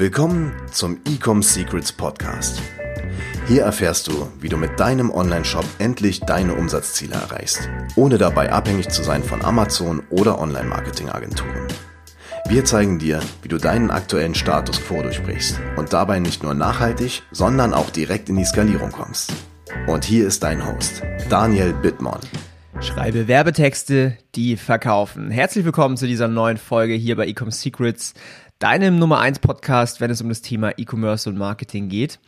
Willkommen zum Ecom Secrets Podcast. Hier erfährst du, wie du mit deinem Online-Shop endlich deine Umsatzziele erreichst, ohne dabei abhängig zu sein von Amazon oder Online-Marketing-Agenturen. Wir zeigen dir, wie du deinen aktuellen Status quo durchbrichst und dabei nicht nur nachhaltig, sondern auch direkt in die Skalierung kommst. Und hier ist dein Host, Daniel Bittmann. Schreibe Werbetexte, die verkaufen. Herzlich willkommen zu dieser neuen Folge hier bei Ecom Secrets, deinem Nummer 1 Podcast, wenn es um das Thema E-Commerce und Marketing geht.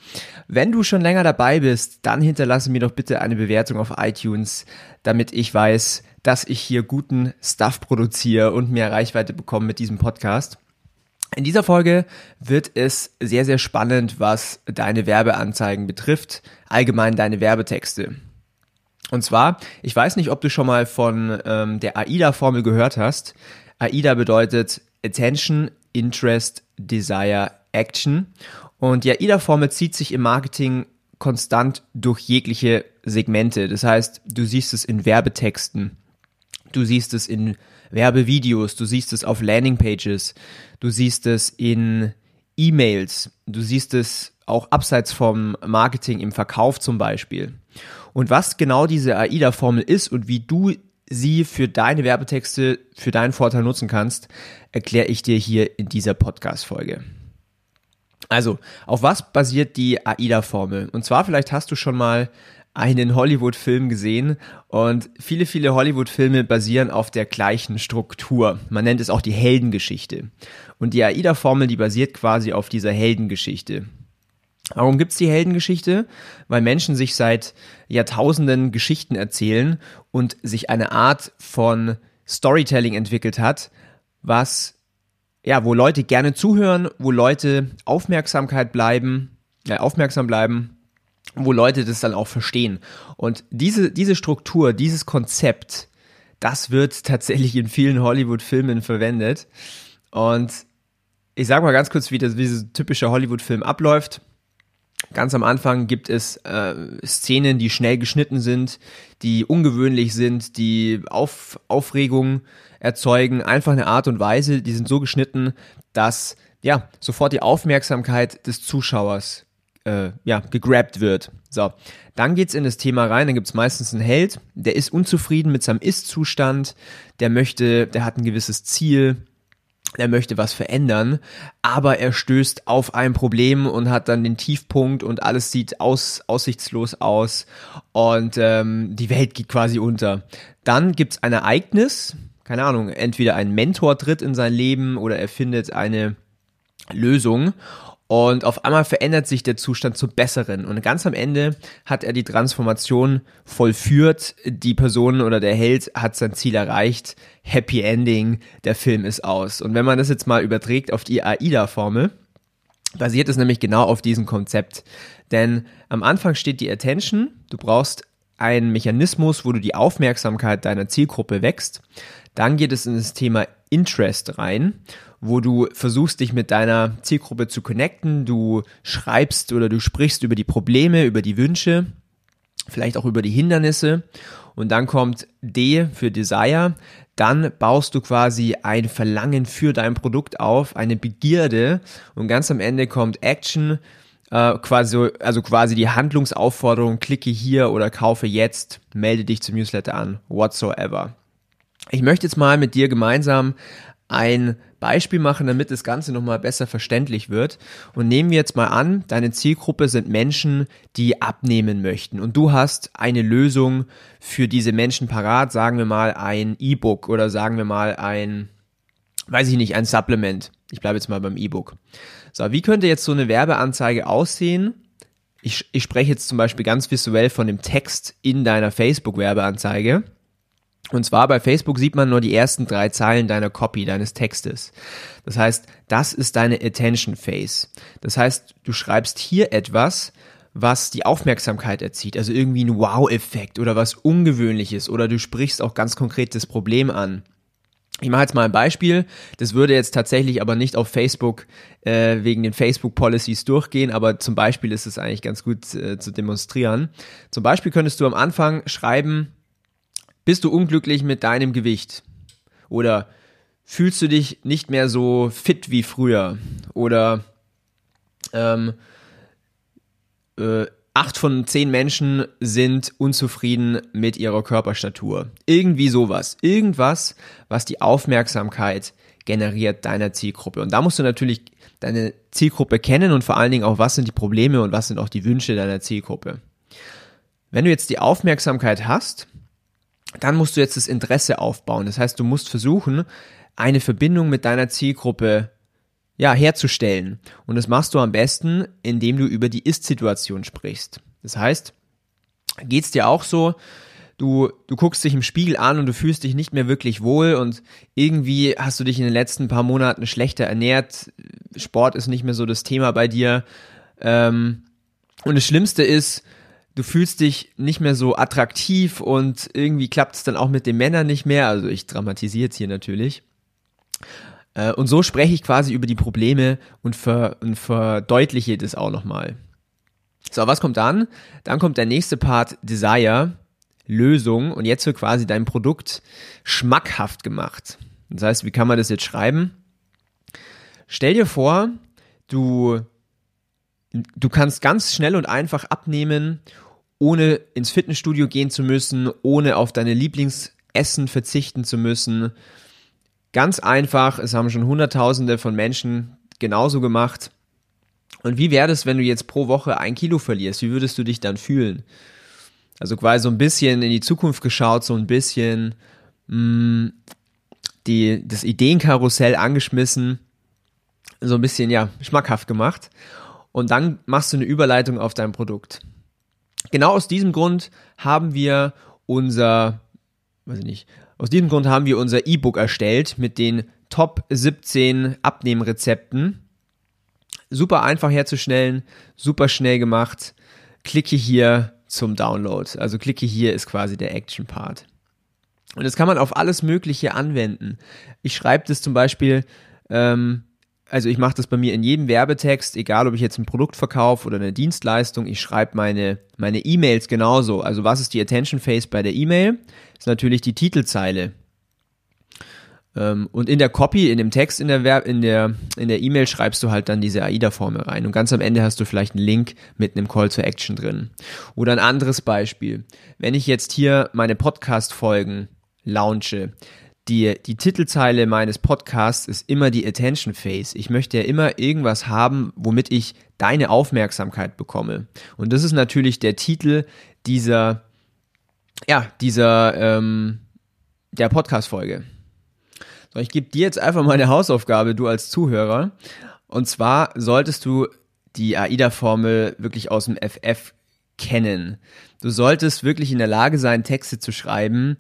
Wenn du schon länger dabei bist, dann hinterlasse mir doch bitte eine Bewertung auf iTunes, damit ich weiß, dass ich hier guten Stuff produziere und mehr Reichweite bekomme mit diesem Podcast. In dieser Folge wird es sehr, sehr spannend, was deine Werbeanzeigen betrifft, allgemein deine Werbetexte. Und zwar, ich weiß nicht, ob du schon mal von ähm, der AIDA-Formel gehört hast. AIDA bedeutet Attention, Interest, Desire, Action. Und die AIDA-Formel zieht sich im Marketing konstant durch jegliche Segmente. Das heißt, du siehst es in Werbetexten, du siehst es in Werbevideos, du siehst es auf Landingpages, du siehst es in E-Mails, du siehst es auch abseits vom Marketing im Verkauf zum Beispiel. Und was genau diese AIDA-Formel ist und wie du sie für deine Werbetexte, für deinen Vorteil nutzen kannst, erkläre ich dir hier in dieser Podcast-Folge. Also, auf was basiert die AIDA-Formel? Und zwar, vielleicht hast du schon mal einen Hollywood-Film gesehen und viele, viele Hollywood-Filme basieren auf der gleichen Struktur. Man nennt es auch die Heldengeschichte. Und die AIDA-Formel, die basiert quasi auf dieser Heldengeschichte. Warum gibt's die Heldengeschichte? Weil Menschen sich seit Jahrtausenden Geschichten erzählen und sich eine Art von Storytelling entwickelt hat, was ja, wo Leute gerne zuhören, wo Leute Aufmerksamkeit bleiben, äh, aufmerksam bleiben, wo Leute das dann auch verstehen. Und diese, diese Struktur, dieses Konzept, das wird tatsächlich in vielen Hollywood-Filmen verwendet. Und ich sage mal ganz kurz, wie, das, wie dieser typische Hollywood-Film abläuft. Ganz am Anfang gibt es äh, Szenen, die schnell geschnitten sind, die ungewöhnlich sind, die Auf, Aufregung erzeugen. Einfach eine Art und Weise, die sind so geschnitten, dass ja sofort die Aufmerksamkeit des Zuschauers äh, ja gegrabt wird. So, dann geht's in das Thema rein. Dann gibt's meistens einen Held, der ist unzufrieden mit seinem Ist-Zustand, der möchte, der hat ein gewisses Ziel, er möchte was verändern, aber er stößt auf ein Problem und hat dann den Tiefpunkt und alles sieht aus, aussichtslos aus und ähm, die Welt geht quasi unter. Dann gibt's ein Ereignis, keine Ahnung, entweder ein Mentor tritt in sein Leben oder er findet eine Lösung und auf einmal verändert sich der Zustand zum Besseren. Und ganz am Ende hat er die Transformation vollführt. Die Person oder der Held hat sein Ziel erreicht. Happy Ending. Der Film ist aus. Und wenn man das jetzt mal überträgt auf die AIDA-Formel, basiert es nämlich genau auf diesem Konzept. Denn am Anfang steht die Attention. Du brauchst einen Mechanismus, wo du die Aufmerksamkeit deiner Zielgruppe wächst. Dann geht es in das Thema Interest rein wo du versuchst, dich mit deiner Zielgruppe zu connecten. Du schreibst oder du sprichst über die Probleme, über die Wünsche, vielleicht auch über die Hindernisse. Und dann kommt D für Desire. Dann baust du quasi ein Verlangen für dein Produkt auf, eine Begierde. Und ganz am Ende kommt Action, äh, quasi, also quasi die Handlungsaufforderung, klicke hier oder kaufe jetzt, melde dich zum Newsletter an, whatsoever. Ich möchte jetzt mal mit dir gemeinsam ein Beispiel machen, damit das Ganze nochmal besser verständlich wird. Und nehmen wir jetzt mal an, deine Zielgruppe sind Menschen, die abnehmen möchten. Und du hast eine Lösung für diese Menschen parat, sagen wir mal ein E-Book oder sagen wir mal ein, weiß ich nicht, ein Supplement. Ich bleibe jetzt mal beim E-Book. So, wie könnte jetzt so eine Werbeanzeige aussehen? Ich, ich spreche jetzt zum Beispiel ganz visuell von dem Text in deiner Facebook-Werbeanzeige. Und zwar bei Facebook sieht man nur die ersten drei Zeilen deiner Copy, deines Textes. Das heißt, das ist deine Attention Phase. Das heißt, du schreibst hier etwas, was die Aufmerksamkeit erzieht, also irgendwie ein Wow-Effekt oder was Ungewöhnliches oder du sprichst auch ganz konkret das Problem an. Ich mache jetzt mal ein Beispiel. Das würde jetzt tatsächlich aber nicht auf Facebook äh, wegen den Facebook-Policies durchgehen, aber zum Beispiel ist es eigentlich ganz gut äh, zu demonstrieren. Zum Beispiel könntest du am Anfang schreiben, bist du unglücklich mit deinem Gewicht? Oder fühlst du dich nicht mehr so fit wie früher? Oder ähm, äh, acht von zehn Menschen sind unzufrieden mit ihrer Körperstatur. Irgendwie sowas. Irgendwas, was die Aufmerksamkeit generiert deiner Zielgruppe. Und da musst du natürlich deine Zielgruppe kennen und vor allen Dingen auch, was sind die Probleme und was sind auch die Wünsche deiner Zielgruppe. Wenn du jetzt die Aufmerksamkeit hast, dann musst du jetzt das Interesse aufbauen. Das heißt, du musst versuchen, eine Verbindung mit deiner Zielgruppe ja, herzustellen. Und das machst du am besten, indem du über die Ist-Situation sprichst. Das heißt, geht's dir auch so, du, du guckst dich im Spiegel an und du fühlst dich nicht mehr wirklich wohl und irgendwie hast du dich in den letzten paar Monaten schlechter ernährt, Sport ist nicht mehr so das Thema bei dir. Ähm, und das Schlimmste ist, du fühlst dich nicht mehr so attraktiv und irgendwie klappt es dann auch mit den Männern nicht mehr. Also ich dramatisiere jetzt hier natürlich. Äh, und so spreche ich quasi über die Probleme und, ver, und verdeutliche das auch nochmal. So, was kommt dann? Dann kommt der nächste Part Desire, Lösung und jetzt wird quasi dein Produkt schmackhaft gemacht. Das heißt, wie kann man das jetzt schreiben? Stell dir vor, du, du kannst ganz schnell und einfach abnehmen, ohne ins Fitnessstudio gehen zu müssen, ohne auf deine Lieblingsessen verzichten zu müssen, Ganz einfach, es haben schon Hunderttausende von Menschen genauso gemacht. Und wie wäre es, wenn du jetzt pro Woche ein Kilo verlierst? Wie würdest du dich dann fühlen? Also quasi so ein bisschen in die Zukunft geschaut, so ein bisschen mh, mm, die, das Ideenkarussell angeschmissen, so ein bisschen, ja, schmackhaft gemacht. Und dann machst du eine Überleitung auf dein Produkt. Genau aus diesem Grund haben wir unser, weiß ich nicht, aus diesem Grund haben wir unser E-Book erstellt mit den Top 17 Abnehmrezepten. Super einfach herzustellen, super schnell gemacht. Klicke hier zum Download. Also klicke hier ist quasi der Action-Part. Und das kann man auf alles Mögliche anwenden. Ich schreibe das zum Beispiel ähm, also ich mache das bei mir in jedem Werbetext, egal ob ich jetzt ein Produkt verkaufe oder eine Dienstleistung, ich schreibe meine meine E-Mails genauso. Also was ist die Attention Phase bei der E-Mail? Ist natürlich die Titelzeile. Ähm, und in der Copy, in dem Text in der Ver in der in der E-Mail schreibst du halt dann diese AIDA-Formel rein und ganz am Ende hast du vielleicht einen Link mit einem Call to Action drin. Oder ein anderes Beispiel. Wenn ich jetzt hier meine Podcast Folgen launche, die, die Titelzeile meines Podcasts ist immer die Attention Phase. Ich möchte ja immer irgendwas haben, womit ich deine Aufmerksamkeit bekomme. Und das ist natürlich der Titel dieser, ja, dieser, ähm, der Podcast-Folge. So, ich gebe dir jetzt einfach mal eine Hausaufgabe, du als Zuhörer. Und zwar solltest du die AIDA-Formel wirklich aus dem FF kennen. Du solltest wirklich in der Lage sein, Texte zu schreiben,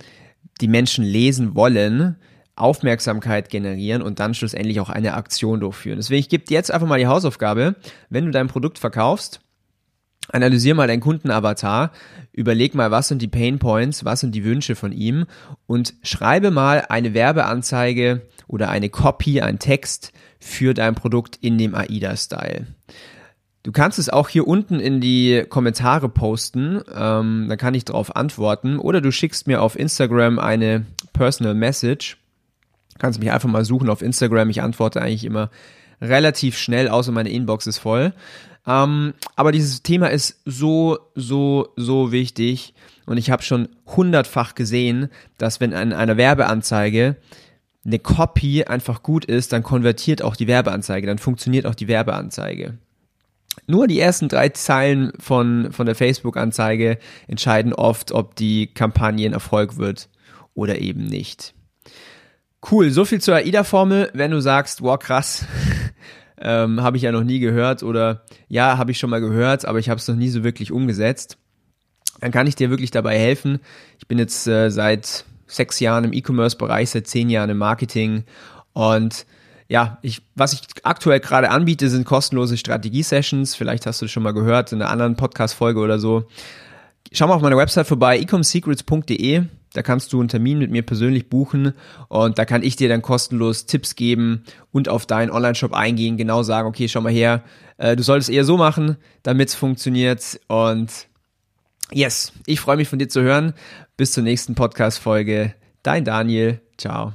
die Menschen lesen wollen, Aufmerksamkeit generieren und dann schlussendlich auch eine Aktion durchführen. Deswegen, ich gebe dir jetzt einfach mal die Hausaufgabe, wenn du dein Produkt verkaufst, analysier mal deinen Kundenavatar, überleg mal, was sind die Pain Points, was sind die Wünsche von ihm und schreibe mal eine Werbeanzeige oder eine Copy, ein Text für dein Produkt in dem AIDA-Style. Du kannst es auch hier unten in die Kommentare posten, ähm, dann kann ich darauf antworten. Oder du schickst mir auf Instagram eine Personal Message. Kannst mich einfach mal suchen auf Instagram. Ich antworte eigentlich immer relativ schnell, außer meine Inbox ist voll. Ähm, aber dieses Thema ist so, so, so wichtig. Und ich habe schon hundertfach gesehen, dass wenn in einer Werbeanzeige eine Copy einfach gut ist, dann konvertiert auch die Werbeanzeige, dann funktioniert auch die Werbeanzeige. Nur die ersten drei Zeilen von, von der Facebook-Anzeige entscheiden oft, ob die Kampagne ein Erfolg wird oder eben nicht. Cool, so viel zur AIDA-Formel. Wenn du sagst, wow, krass, ähm, habe ich ja noch nie gehört oder ja, habe ich schon mal gehört, aber ich habe es noch nie so wirklich umgesetzt, dann kann ich dir wirklich dabei helfen. Ich bin jetzt äh, seit sechs Jahren im E-Commerce-Bereich, seit zehn Jahren im Marketing und ja, ich, was ich aktuell gerade anbiete, sind kostenlose Strategie-Sessions. Vielleicht hast du das schon mal gehört in einer anderen Podcast-Folge oder so. Schau mal auf meiner Website vorbei, ecomsecrets.de. Da kannst du einen Termin mit mir persönlich buchen und da kann ich dir dann kostenlos Tipps geben und auf deinen Online-Shop eingehen, genau sagen, okay, schau mal her, äh, du solltest eher so machen, damit es funktioniert und yes, ich freue mich von dir zu hören. Bis zur nächsten Podcast-Folge. Dein Daniel. Ciao.